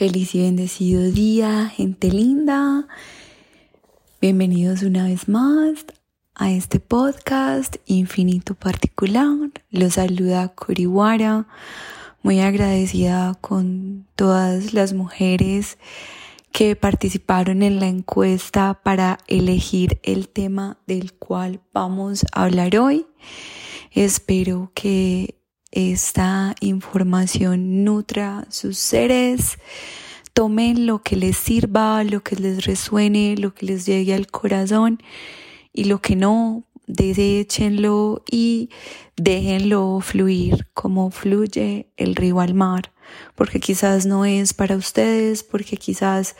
Feliz y bendecido día, gente linda. Bienvenidos una vez más a este podcast infinito particular. Los saluda Coriwara, muy agradecida con todas las mujeres que participaron en la encuesta para elegir el tema del cual vamos a hablar hoy. Espero que esta información nutra sus seres. Tomen lo que les sirva, lo que les resuene, lo que les llegue al corazón y lo que no, deséchenlo y déjenlo fluir como fluye el río al mar, porque quizás no es para ustedes, porque quizás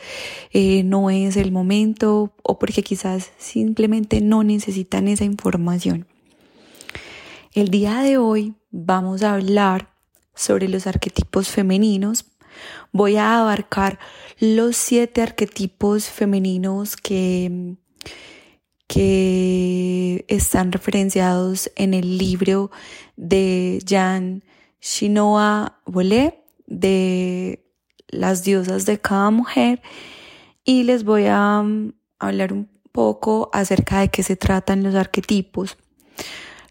eh, no es el momento o porque quizás simplemente no necesitan esa información. El día de hoy vamos a hablar sobre los arquetipos femeninos. Voy a abarcar los siete arquetipos femeninos que, que están referenciados en el libro de Jean Shinoa Bolé de las diosas de cada mujer y les voy a mm, hablar un poco acerca de qué se tratan los arquetipos.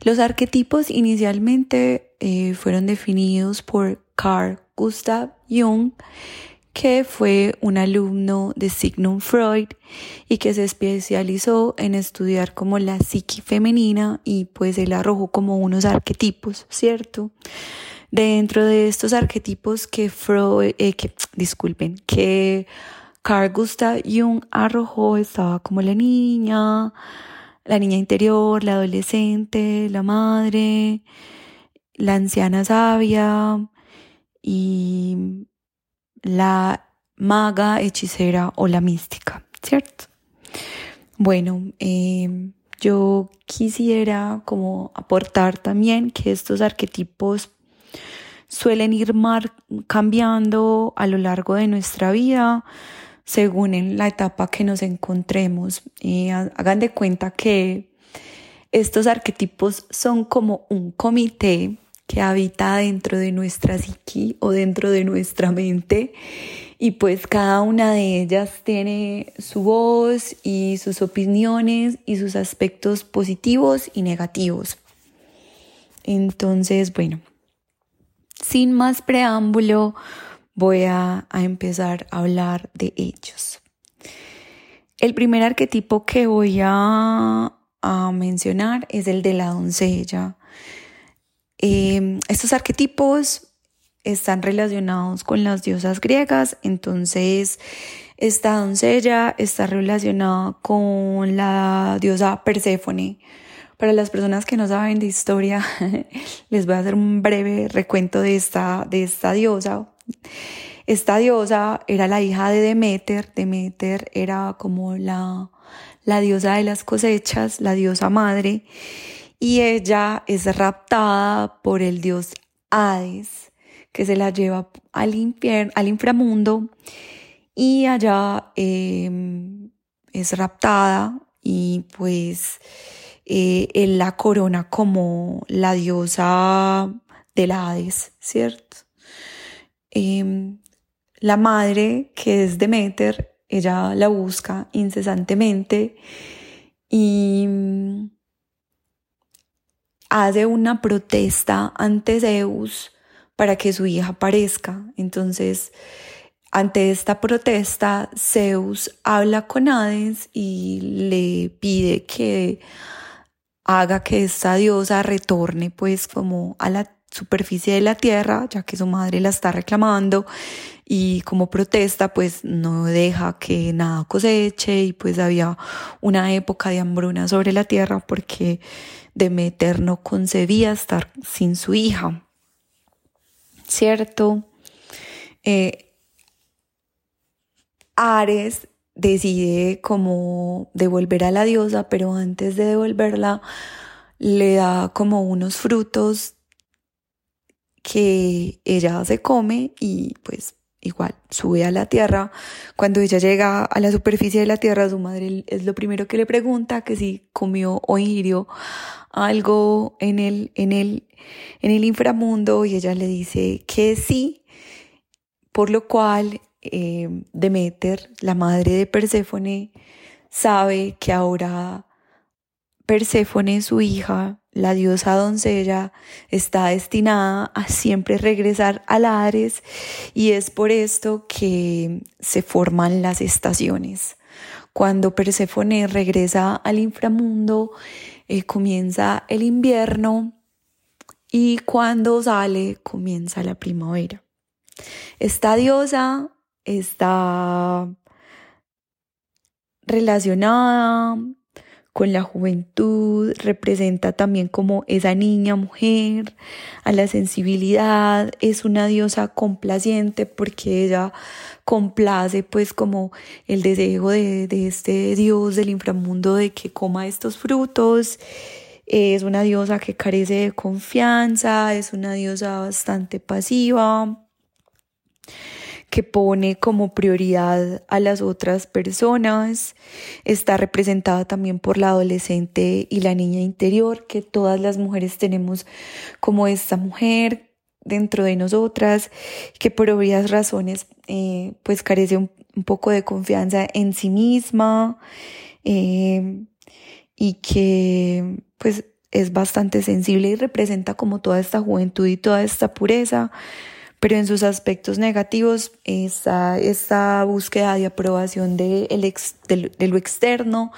Los arquetipos inicialmente eh, fueron definidos por Carl Gustav Jung, que fue un alumno de Sigmund Freud y que se especializó en estudiar como la psique femenina y pues él arrojó como unos arquetipos, ¿cierto? Dentro de estos arquetipos que Freud, eh, que, disculpen, que Carl Gustav Jung arrojó estaba como la niña, la niña interior, la adolescente, la madre, la anciana sabia y la maga, hechicera o la mística, ¿cierto? Bueno, em, yo quisiera como aportar también que estos arquetipos suelen ir cambiando a lo largo de nuestra vida según en la etapa que nos encontremos. Y hagan de cuenta que estos arquetipos son como un comité que habita dentro de nuestra psiqui o dentro de nuestra mente y pues cada una de ellas tiene su voz y sus opiniones y sus aspectos positivos y negativos. Entonces, bueno, sin más preámbulo, voy a, empezar a hablar de ellos. El primer arquetipo que voy a, mencionar es el de la doncella. Em, estos arquetipos están relacionados con las diosas griegas, entonces esta doncella está relacionada con la diosa Perséfone. Para las personas que no saben de historia, les voy a hacer un breve recuento de esta, de esta diosa. Esta diosa era la hija de Demeter. Demeter era como la, la diosa de las cosechas, la diosa madre. Y ella es raptada por el dios Hades, que se la lleva al, infierno, al inframundo. Y allá em, es raptada y pues eh, él la corona como la diosa del Hades, ¿cierto? Em, la madre, que es Demeter, ella la busca incesantemente y mm, hace una protesta ante Zeus para que su hija aparezca. Entonces, ante esta protesta, Zeus habla con Hades y le pide que haga que esta diosa retorne pues como a la superficie de la tierra, ya que su madre la está reclamando y como protesta pues no deja que nada coseche y pues había una época de hambruna sobre la tierra porque Demeter no concebía estar sin su hija. ¿Cierto? Eh, Ares decide como devolver a la diosa, pero antes de devolverla le da como unos frutos que ella se come y pues igual sube a la tierra. Cuando ella llega a la superficie de la tierra, su madre es lo primero que le pregunta que si comió o ingirió algo en el, en el, en el inframundo y ella le dice que sí, por lo cual eh, Demeter, la madre de Perséfone, sabe que ahora Perséfone, su hija, la diosa doncella, está destinada a siempre regresar a Hades y es por esto que se forman las estaciones. Cuando Perséfone regresa al inframundo, eh, comienza el invierno y cuando sale comienza la primavera. Esta diosa está relacionada con la juventud, representa también como esa niña mujer, a la sensibilidad, es una diosa complaciente porque ella complace pues como el deseo de, de este dios del inframundo de que coma estos frutos, es una diosa que carece de confianza, es una diosa bastante pasiva que pone como prioridad a las otras personas. Está representada también por la adolescente y la niña interior, que todas las mujeres tenemos como esta mujer dentro de nosotras, que por obvias razones eh, pues carece un, poco de confianza en sí misma eh, y que pues es bastante sensible y representa como toda esta juventud y toda esta pureza pero en sus aspectos negativos está esta búsqueda de aprobación de, lo externo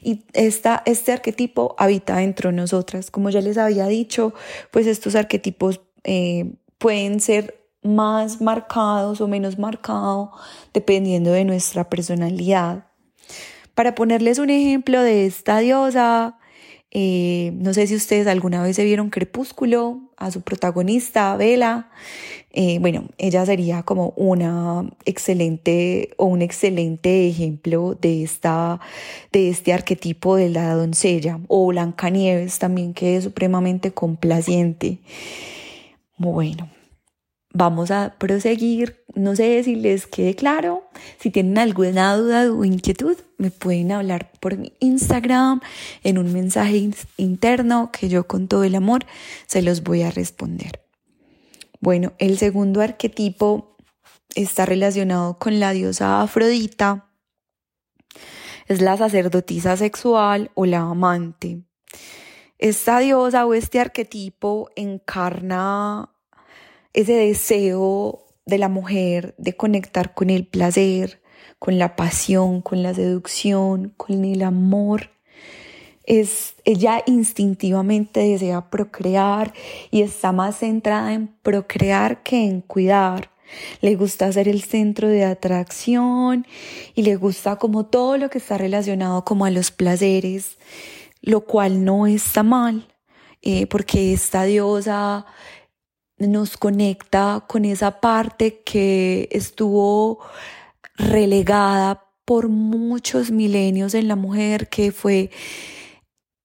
y esta, este arquetipo habita dentro de nosotras. Como ya les había dicho, pues estos arquetipos eh, pueden ser más marcados o menos marcados dependiendo de nuestra personalidad. Para ponerles un ejemplo de esta diosa, eh, no sé si ustedes alguna vez se vieron Crepúsculo, a su protagonista, Bella. Eh, bueno, ella sería como una excelente o un excelente ejemplo de, esta, de este arquetipo de la doncella. O Blancanieves también, que es supremamente complaciente. Bueno, vamos a proseguir. No sé si les quede claro. Si tienen alguna duda o inquietud, me pueden hablar por mi Instagram en un mensaje interno que yo con todo el amor se los voy a responder. Bueno, el segundo arquetipo está relacionado con la diosa Afrodita. Es la sacerdotisa sexual o la amante. Esta diosa o este arquetipo encarna ese deseo de la mujer de conectar con el placer, con la pasión, con la seducción, con el amor. Es, ella instintivamente desea procrear y está más centrada en procrear que en cuidar. Le gusta ser el centro de atracción y le gusta como todo lo que está relacionado como a los placeres, lo cual no está mal, eh, porque esta diosa nos conecta con esa parte que estuvo relegada por muchos milenios en la mujer, que fue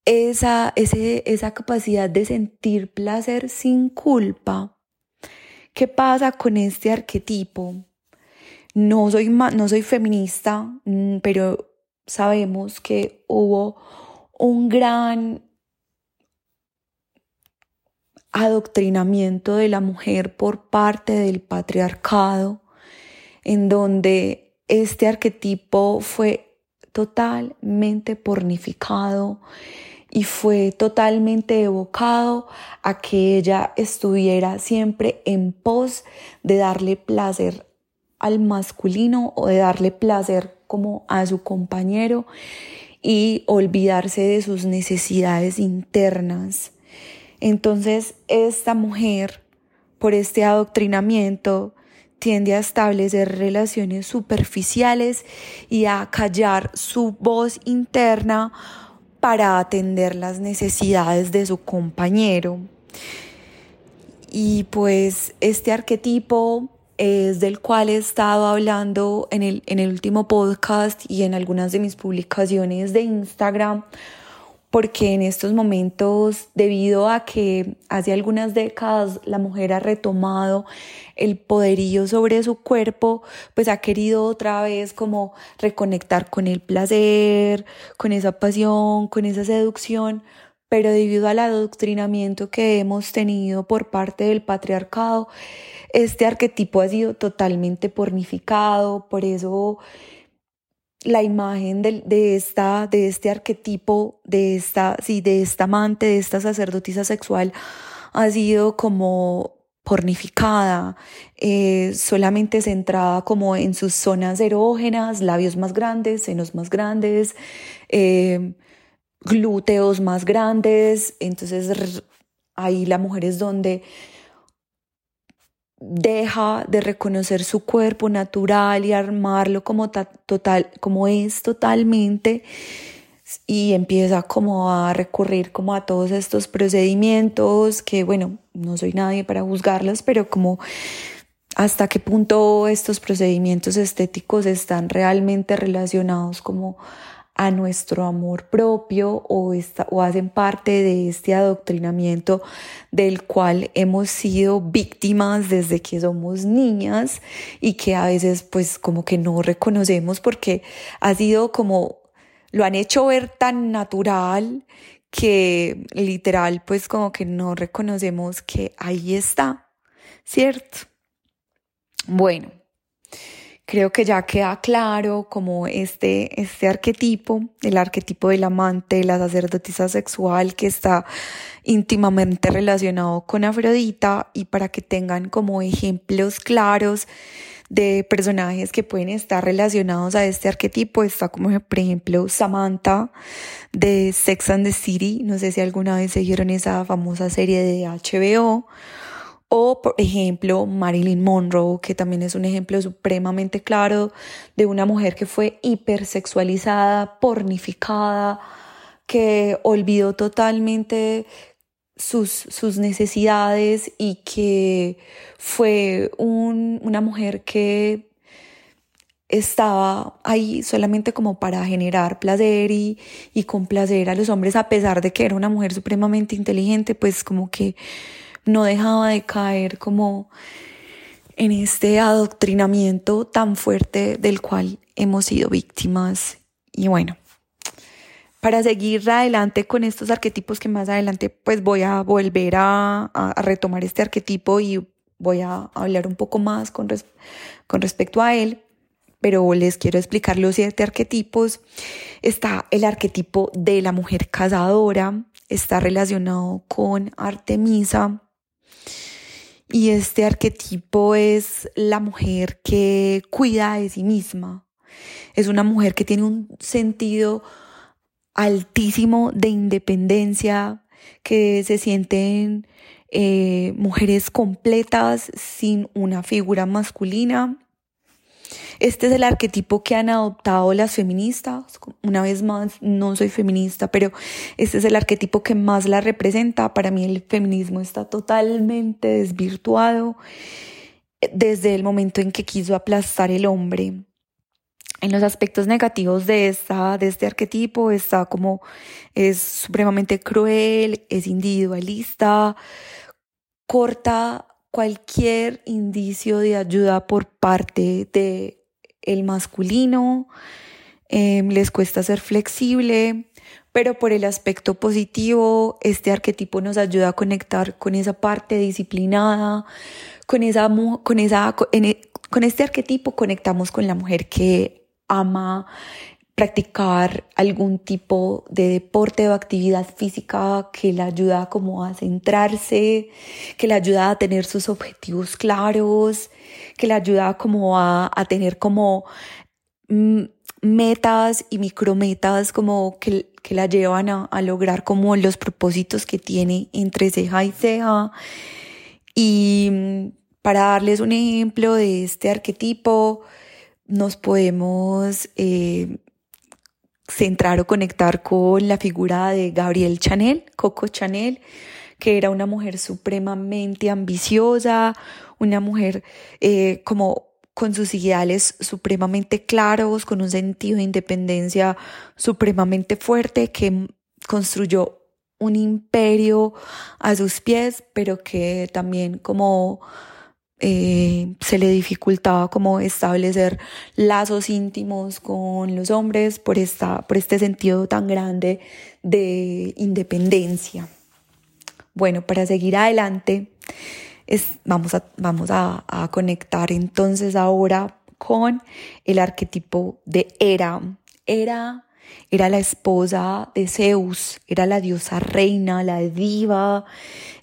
esa, esa capacidad de sentir placer sin culpa. ¿Qué pasa con este arquetipo? No soy, no soy feminista, mm, pero sabemos que hubo un gran adoctrinamiento de la mujer por parte del patriarcado, en donde este arquetipo fue totalmente pornificado y fue totalmente evocado a que ella estuviera siempre en pos de darle placer al masculino o de darle placer como a su compañero y olvidarse de sus necesidades internas. Entonces, esta mujer, por este adoctrinamiento, tiende a establecer relaciones superficiales y a callar su voz interna para atender las necesidades de su compañero. Y pues este arquetipo es del cual he estado hablando en el, en el último podcast y en algunas de mis publicaciones de Instagram porque en estos momentos, debido a que hace algunas décadas la mujer ha retomado el poderío sobre su cuerpo, pues ha querido otra vez como reconectar con el placer, con esa pasión, con esa seducción, pero debido al adoctrinamiento que hemos tenido por parte del patriarcado, este arquetipo ha sido totalmente pornificado, por eso la imagen de, esta, de este arquetipo, de esta, sí, de esta amante, de esta sacerdotisa sexual, ha sido como pornificada, eh, solamente centrada como en sus zonas erógenas, labios más grandes, senos más grandes, eh, glúteos más grandes. Entonces ahí la mujer es donde deja de reconocer su cuerpo natural y armarlo como total, como es totalmente y empieza como a recurrir como a todos estos procedimientos que bueno, no soy nadie para juzgarlos, pero como hasta qué punto estos procedimientos estéticos están realmente relacionados como a nuestro amor propio o, o hacen parte de este adoctrinamiento del cual hemos sido víctimas desde que somos niñas y que a veces pues como que no reconocemos porque ha sido como lo han hecho ver tan natural que literal pues como que no reconocemos que ahí está, ¿cierto? Bueno, creo que ya queda claro como este, este arquetipo, el arquetipo del amante, la sacerdotisa sexual que está íntimamente relacionado con Afrodita y para que tengan como ejemplos claros de personajes que pueden estar relacionados a este arquetipo. Está como por ejemplo Samantha de Sex and the City. No sé si alguna vez siguieron esa famosa serie de HBO. O, por ejemplo, Marilyn Monroe, que también es un ejemplo supremamente claro de una mujer que fue hipersexualizada, pornificada, que olvidó totalmente sus, sus necesidades y que fue una mujer que estaba ahí solamente como para generar placer y, y complacer a los hombres, a pesar de que era una mujer supremamente inteligente, pues como que no dejaba de caer como en este adoctrinamiento tan fuerte del cual hemos sido víctimas. Y bueno, para seguir adelante con estos arquetipos que más adelante pues voy a volver a, retomar este arquetipo y voy a hablar un poco más con, con respecto a él, pero les quiero explicar los siete arquetipos. Está el arquetipo de la mujer cazadora, está relacionado con Artemisa, y este arquetipo es la mujer que cuida de sí misma. Es una mujer que tiene un sentido altísimo de independencia, que se sienten eh, mujeres completas sin una figura masculina. Este es el arquetipo que han adoptado las feministas. Una vez más, no soy feminista, pero este es el arquetipo que más la representa. Para mí el feminismo está totalmente desvirtuado desde el momento en que quiso aplastar el hombre. En los aspectos negativos de, esta, de este arquetipo está como es supremamente cruel, es individualista, corta cualquier indicio de ayuda por parte de el masculino, em, les cuesta ser flexible, pero por el aspecto positivo, este arquetipo nos ayuda a conectar con esa parte disciplinada, con, esa, con, esa, e, con este arquetipo conectamos con la mujer que ama practicar algún tipo de deporte o actividad física que le ayuda como a centrarse, que le ayuda a tener sus objetivos claros, que le ayuda como a, tener como mm, metas y micrometas como que, que la llevan a, a, lograr como los propósitos que tiene entre ceja y ceja. Y mm, para darles un ejemplo de este arquetipo, nos podemos eh, centrar o conectar con la figura de Gabrielle Chanel, Coco Chanel, que era una mujer supremamente ambiciosa, una mujer eh, como con sus ideales supremamente claros, con un sentido de independencia supremamente fuerte, que construyó un imperio a sus pies, pero que también como eh, se le dificultaba como establecer lazos íntimos con los hombres por, esta, por este sentido tan grande de independencia. Bueno, para seguir adelante, es, vamos, a, vamos a, conectar entonces ahora con el arquetipo de. Hera era la esposa de Zeus, era la diosa reina, la diva,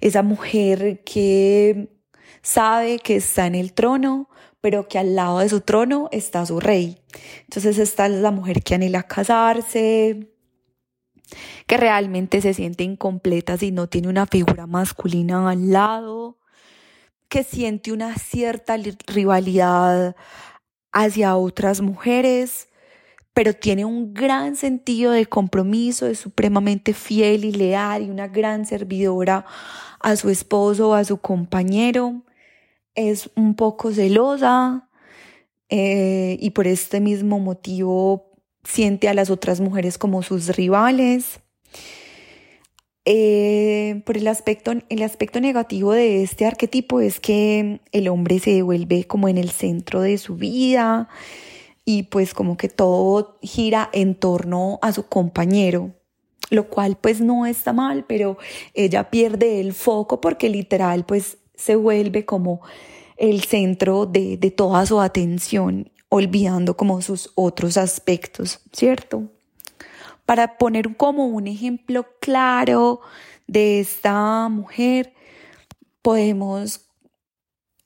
esa mujer que sabe que está en el trono, pero que al lado de su trono está su rey. Entonces esta es la mujer que anhela casarse, que realmente se siente incompleta si no tiene una figura masculina al lado, que siente una cierta rivalidad hacia otras mujeres, pero tiene un gran sentido de compromiso, es supremamente fiel y leal y una gran servidora a su esposo a su compañero. Es un poco celosa eh, y por este mismo motivo siente a las otras mujeres como sus rivales. Eh, por el aspecto, el aspecto negativo de este arquetipo es que el hombre se devuelve como en el centro de su vida y pues como que todo gira en torno a su compañero, lo cual pues no está mal, pero ella pierde el foco porque literal pues se vuelve como el centro de, de toda su atención, olvidando como sus otros aspectos, ¿cierto? Para poner como un ejemplo claro de esta mujer, podemos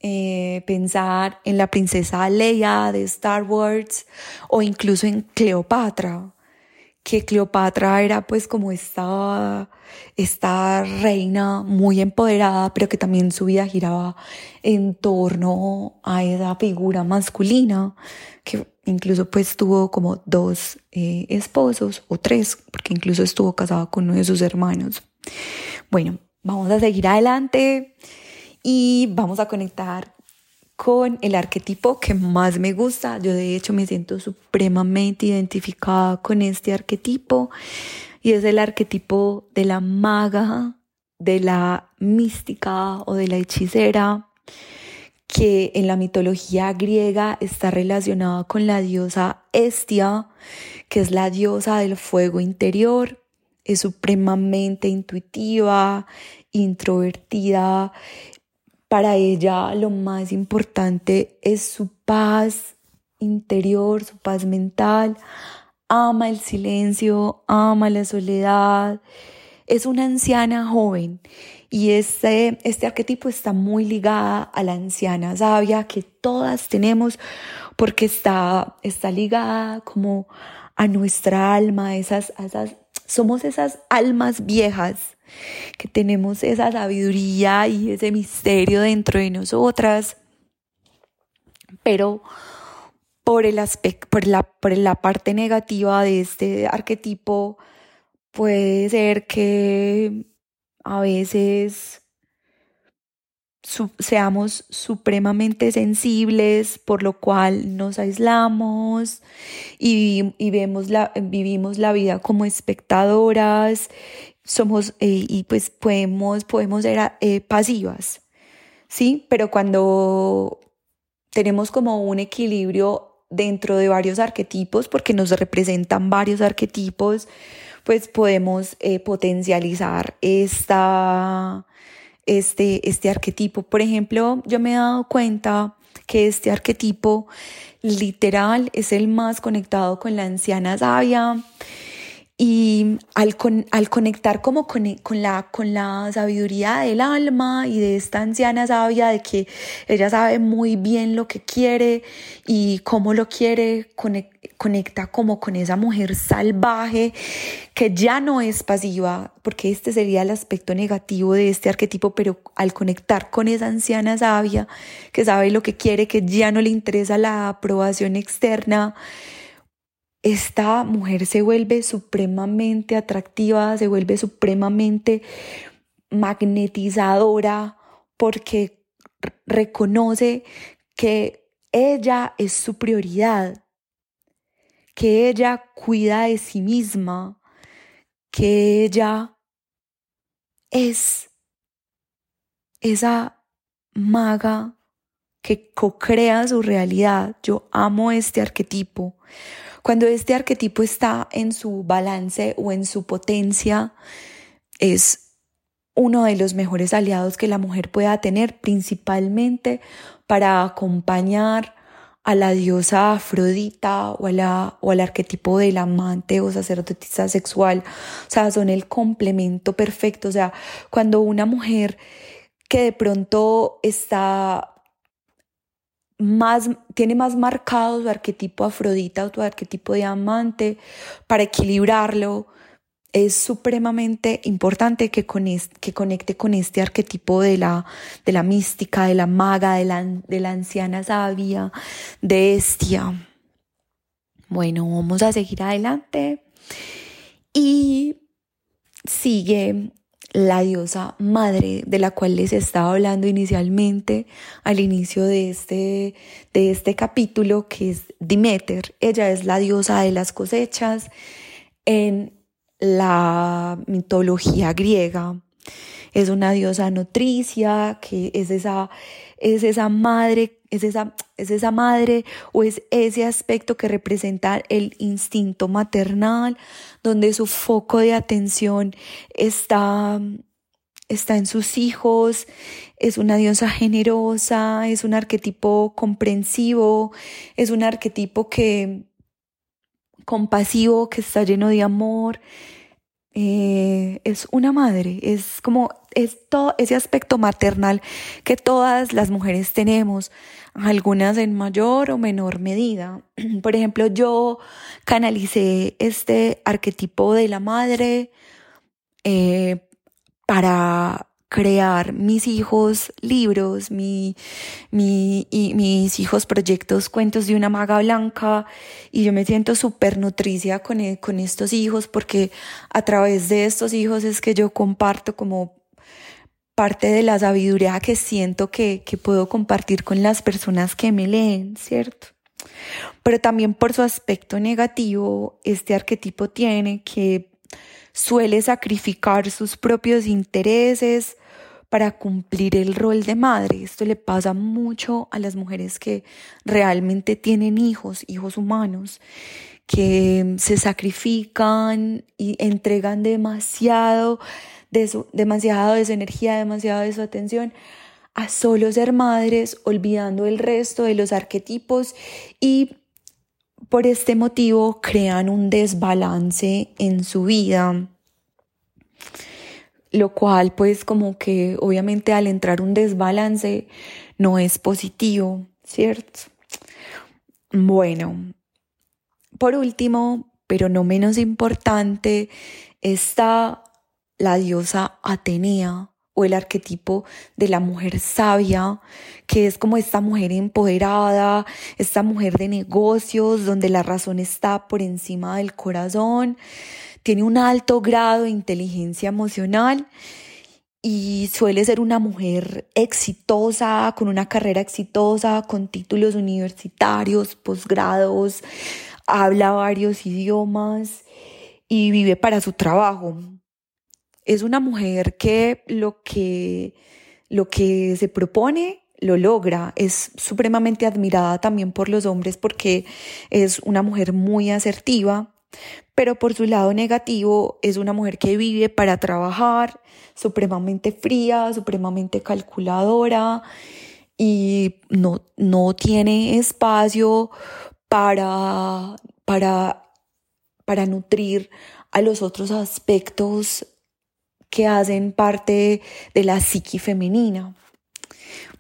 eh, pensar en la princesa Leia de Star Wars o incluso en Cleopatra, que Cleopatra era pues como esta, esta reina muy empoderada, pero que también su vida giraba en torno a esa figura masculina, que incluso pues tuvo como dos eh, esposos o tres, porque incluso estuvo casada con uno de sus hermanos. Bueno, vamos a seguir adelante y vamos a conectar con el arquetipo que más me gusta. Yo de hecho me siento supremamente identificada con este arquetipo y es el arquetipo de la maga, de la mística o de la hechicera que en la mitología griega está relacionada con la diosa Estia, que es la diosa del fuego interior. Es supremamente intuitiva, introvertida. Para ella lo más importante es su paz interior, su paz mental. Ama el silencio, ama la soledad. Es una anciana joven y este, este arquetipo está muy ligada a la anciana sabia que todas tenemos porque está, está ligada como a nuestra alma, esas, esas, somos esas almas viejas que tenemos esa sabiduría y ese misterio dentro de nosotras, pero por el por la, por la parte negativa de este arquetipo, puede ser que a veces seamos supremamente sensibles, por lo cual nos aislamos y, vemos la, vivimos la vida como espectadoras, somos eh, y pues podemos, podemos ser eh, pasivas, ¿sí? Pero cuando tenemos como un equilibrio dentro de varios arquetipos, porque nos representan varios arquetipos, pues podemos eh, potencializar esta, este, este arquetipo. Por ejemplo, yo me he dado cuenta que este arquetipo literal es el más conectado con la anciana sabia y al, al conectar como con, con, la, con la sabiduría del alma y de esta anciana sabia, de que ella sabe muy bien lo que quiere y cómo lo quiere, conecta como con esa mujer salvaje que ya no es pasiva, porque este sería el aspecto negativo de este arquetipo, pero al conectar con esa anciana sabia que sabe lo que quiere, que ya no le interesa la aprobación externa, esta mujer se vuelve supremamente atractiva, se vuelve supremamente magnetizadora porque reconoce que ella es su prioridad, que ella cuida de sí misma, que ella es esa maga que co-crea su realidad. Yo amo este arquetipo. Cuando este arquetipo está en su balance o en su potencia, es uno de los mejores aliados que la mujer pueda tener, principalmente para acompañar a la diosa Afrodita o, al arquetipo del amante o sacerdotisa sexual. O sea, son el complemento perfecto. O sea, cuando una mujer que de pronto está más, tiene más marcado su arquetipo Afrodita o tu arquetipo de amante, para equilibrarlo, es supremamente importante que, que conecte con este arquetipo de la, de la mística, de la maga, de la, de la anciana sabia, de Estia. Bueno, vamos a seguir adelante. Y sigue la diosa madre de la cual les estaba hablando inicialmente al inicio de este, de este capítulo, que es Dimeter. Ella es la diosa de las cosechas. En la mitología griega. Es una diosa nutricia, que es esa, es esa madre, es esa, es esa madre o es ese aspecto que representa el instinto maternal, donde su foco de atención está, está en sus hijos, es una diosa generosa, es un arquetipo comprensivo, es un arquetipo que compasivo, que está lleno de amor. Eh, es una madre, es como es todo ese aspecto maternal que todas las mujeres tenemos, algunas en mayor o menor medida. Por ejemplo, yo canalicé este arquetipo de la madre eh, para crear mis hijos libros, mi, mi, y mis hijos proyectos cuentos de una maga blanca y yo me siento súper nutricia con, e, con estos hijos porque a través de estos hijos es que yo comparto como parte de la sabiduría que siento que, que puedo compartir con las personas que me leen, ¿cierto? Pero también por su aspecto negativo, este arquetipo tiene que suele sacrificar sus propios intereses para cumplir el rol de madre. Esto le pasa mucho a las mujeres que realmente tienen hijos, hijos humanos, que se sacrifican y entregan demasiado de su, demasiado de su energía, demasiado de su atención a solo ser madres, olvidando el resto de los arquetipos y por este motivo crean un desbalance en su vida lo cual pues como que obviamente al entrar un desbalance no es positivo, ¿cierto? Bueno, por último, pero no menos importante, está la diosa Atenea o el arquetipo de la mujer sabia, que es como esta mujer empoderada, esta mujer de negocios, donde la razón está por encima del corazón, tiene un alto grado de inteligencia emocional y suele ser una mujer exitosa, con una carrera exitosa, con títulos universitarios, posgrados, habla varios idiomas y vive para su trabajo. Es una mujer que lo que, lo que se propone lo logra. Es supremamente admirada también por los hombres porque es una mujer muy asertiva, pero por su lado negativo es una mujer que vive para trabajar, supremamente fría, supremamente calculadora y no, no tiene espacio para, para, para nutrir a los otros aspectos que hacen parte de la psiqui femenina.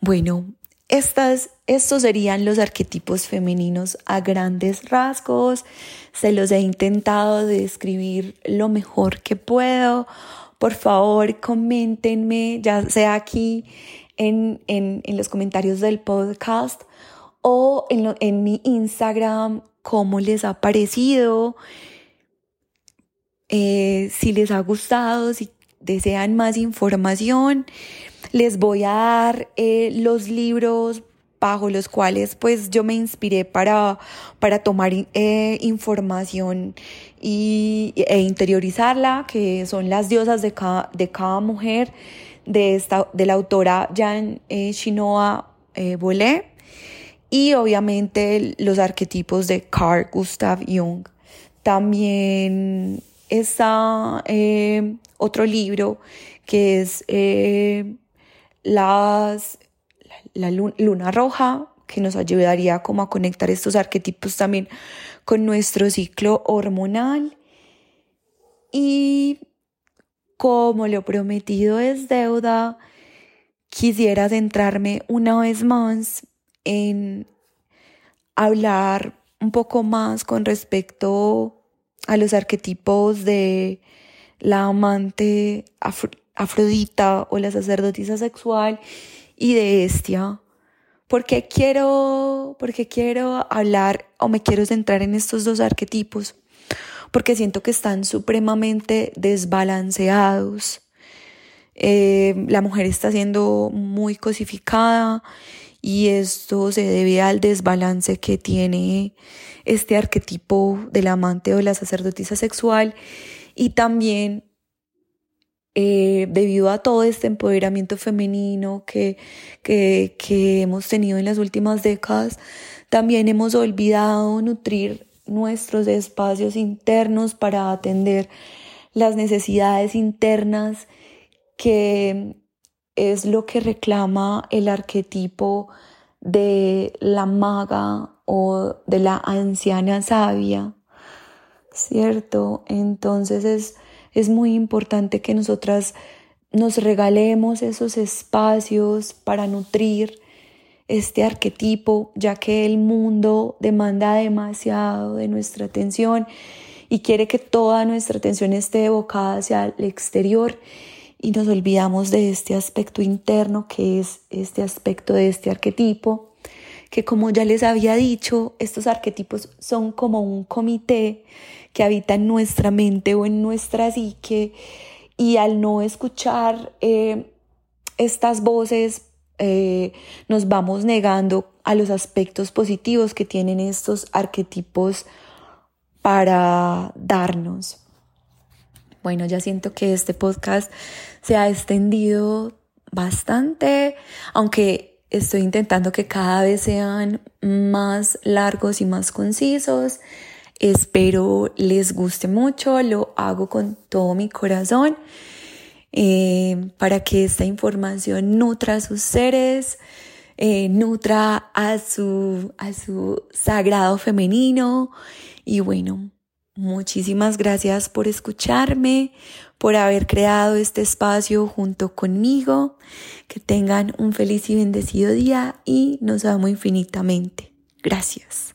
Bueno, estas, estos serían los arquetipos femeninos a grandes rasgos. Se los he intentado describir lo mejor que puedo. Por favor, coméntenme, ya sea aquí en, en, en los comentarios del podcast o en, mi Instagram, cómo les ha parecido. Eh, si les ha gustado, si desean más información. Les voy a dar eh, los libros bajo los cuales pues yo me inspiré para, para tomar eh, información y, e interiorizarla, que son las diosas de cada, de cada mujer de, esta, de la autora Jan Shinoa Bolé. Y obviamente los arquetipos de Carl Gustav Jung. También está eh, otro libro que es eh, las, la, luna roja, que nos ayudaría como a conectar estos arquetipos también con nuestro ciclo hormonal. Y como lo prometido es deuda, quisiera centrarme una vez más en hablar un poco más con respecto a los arquetipos de la amante Afrodita o la sacerdotisa sexual y de Estia. Porque quiero, porque quiero hablar o me quiero centrar en estos dos arquetipos, porque siento que están supremamente desbalanceados. Eh, la mujer está siendo muy cosificada y esto se debe al desbalance que tiene este arquetipo del amante o la sacerdotisa sexual y también eh, debido a todo este empoderamiento femenino que, que, que hemos tenido en las últimas décadas, también hemos olvidado nutrir nuestros espacios internos para atender las necesidades internas que es lo que reclama el arquetipo de la maga o de la anciana sabia, ¿cierto? Entonces es, es muy importante que nosotras nos regalemos esos espacios para nutrir este arquetipo, ya que el mundo demanda demasiado de nuestra atención y quiere que toda nuestra atención esté evocada hacia el exterior y nos olvidamos de este aspecto interno que es este aspecto de este arquetipo, que como ya les había dicho, estos arquetipos son como un comité que habita en nuestra mente o en nuestra psique y al no escuchar eh, estas voces eh, nos vamos negando a los aspectos positivos que tienen estos arquetipos para darnos. Bueno, ya siento que este podcast se ha extendido bastante, aunque estoy intentando que cada vez sean más largos y más concisos. Espero les guste mucho, lo hago con todo mi corazón eh, para que esta información nutra a sus seres, eh, nutra a su, a su sagrado femenino y bueno, Muchísimas gracias por escucharme, por haber creado este espacio junto conmigo. Que tengan un feliz y bendecido día y nos amo infinitamente. Gracias.